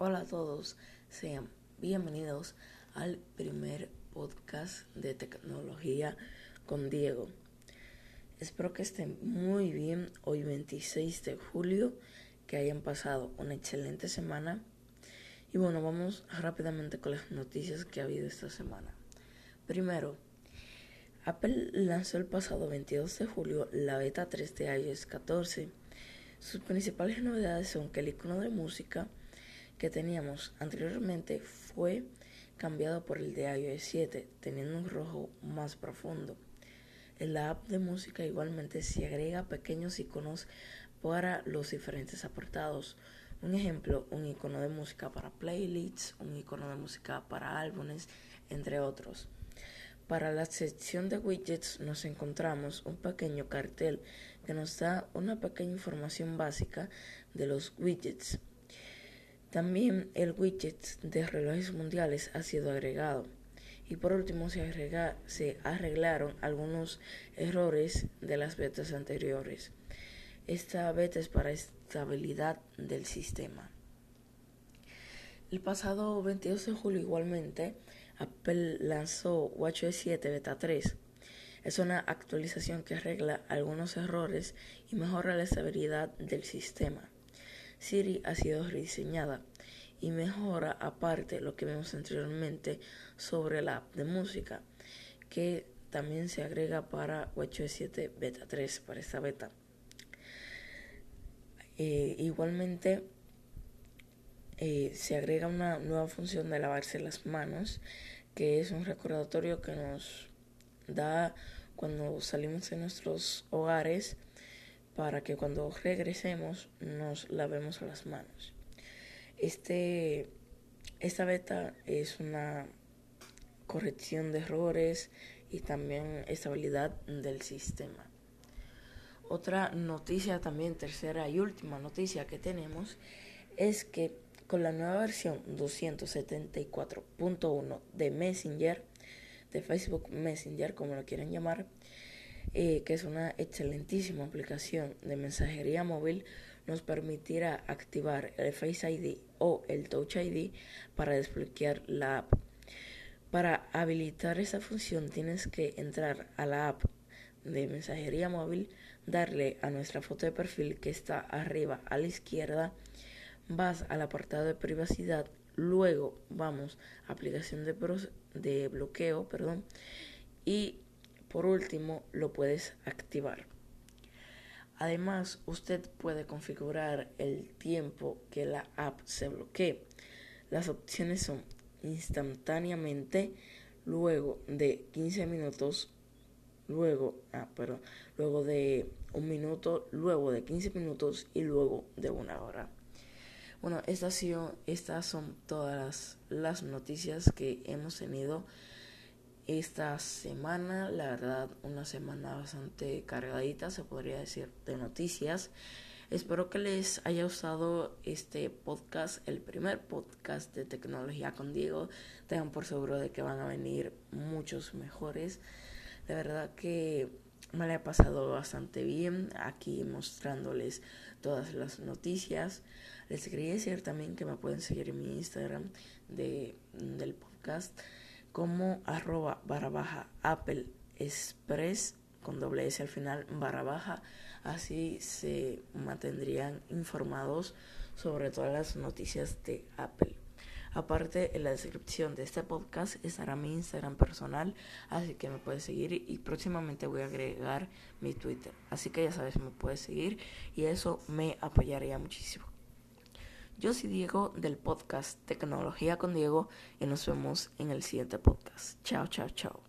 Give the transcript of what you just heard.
Hola a todos, sean bienvenidos al primer podcast de tecnología con Diego. Espero que estén muy bien hoy 26 de julio, que hayan pasado una excelente semana. Y bueno, vamos rápidamente con las noticias que ha habido esta semana. Primero, Apple lanzó el pasado 22 de julio la beta 3 de iOS 14. Sus principales novedades son que el icono de música que teníamos anteriormente fue cambiado por el de iOS 7, teniendo un rojo más profundo. En la app de música igualmente se agrega pequeños iconos para los diferentes apartados. Un ejemplo, un icono de música para playlists, un icono de música para álbumes, entre otros. Para la sección de widgets nos encontramos un pequeño cartel que nos da una pequeña información básica de los widgets. También el widget de relojes mundiales ha sido agregado. Y por último se, se arreglaron algunos errores de las betas anteriores. Esta beta es para estabilidad del sistema. El pasado 22 de julio igualmente Apple lanzó WatchOS 7 Beta 3. Es una actualización que arregla algunos errores y mejora la estabilidad del sistema. Siri ha sido rediseñada y mejora aparte lo que vimos anteriormente sobre la app de música que también se agrega para WatchOS 7 Beta 3 para esta beta. Eh, igualmente eh, se agrega una nueva función de lavarse las manos que es un recordatorio que nos da cuando salimos de nuestros hogares para que cuando regresemos nos lavemos las manos. Este, esta beta es una corrección de errores y también estabilidad del sistema. Otra noticia también, tercera y última noticia que tenemos, es que con la nueva versión 274.1 de Messenger, de Facebook Messenger, como lo quieren llamar, eh, que es una excelentísima aplicación de mensajería móvil, nos permitirá activar el Face ID o el Touch ID para desbloquear la app. Para habilitar esa función tienes que entrar a la app de mensajería móvil, darle a nuestra foto de perfil que está arriba a la izquierda, vas al apartado de privacidad, luego vamos a aplicación de, de bloqueo, perdón, y por último lo puedes activar. Además, usted puede configurar el tiempo que la app se bloquee. Las opciones son instantáneamente, luego de 15 minutos, luego, ah, pero luego de un minuto, luego de 15 minutos y luego de una hora. Bueno, estas, estas son todas las noticias que hemos tenido esta semana. La verdad, una semana bastante cargadita, se podría decir, de noticias. Espero que les haya gustado este podcast, el primer podcast de tecnología con Diego. Tengan por seguro de que van a venir muchos mejores. La verdad que me la he pasado bastante bien aquí mostrándoles todas las noticias. Les quería decir también que me pueden seguir en mi Instagram de, del podcast como arroba barra baja Apple Express con doble S al final barra baja. Así se mantendrían informados sobre todas las noticias de Apple. Aparte, en la descripción de este podcast estará mi Instagram personal, así que me puedes seguir y próximamente voy a agregar mi Twitter. Así que ya sabes, me puedes seguir y eso me apoyaría muchísimo. Yo soy Diego del podcast Tecnología con Diego y nos vemos en el siguiente podcast. Chao, chao, chao.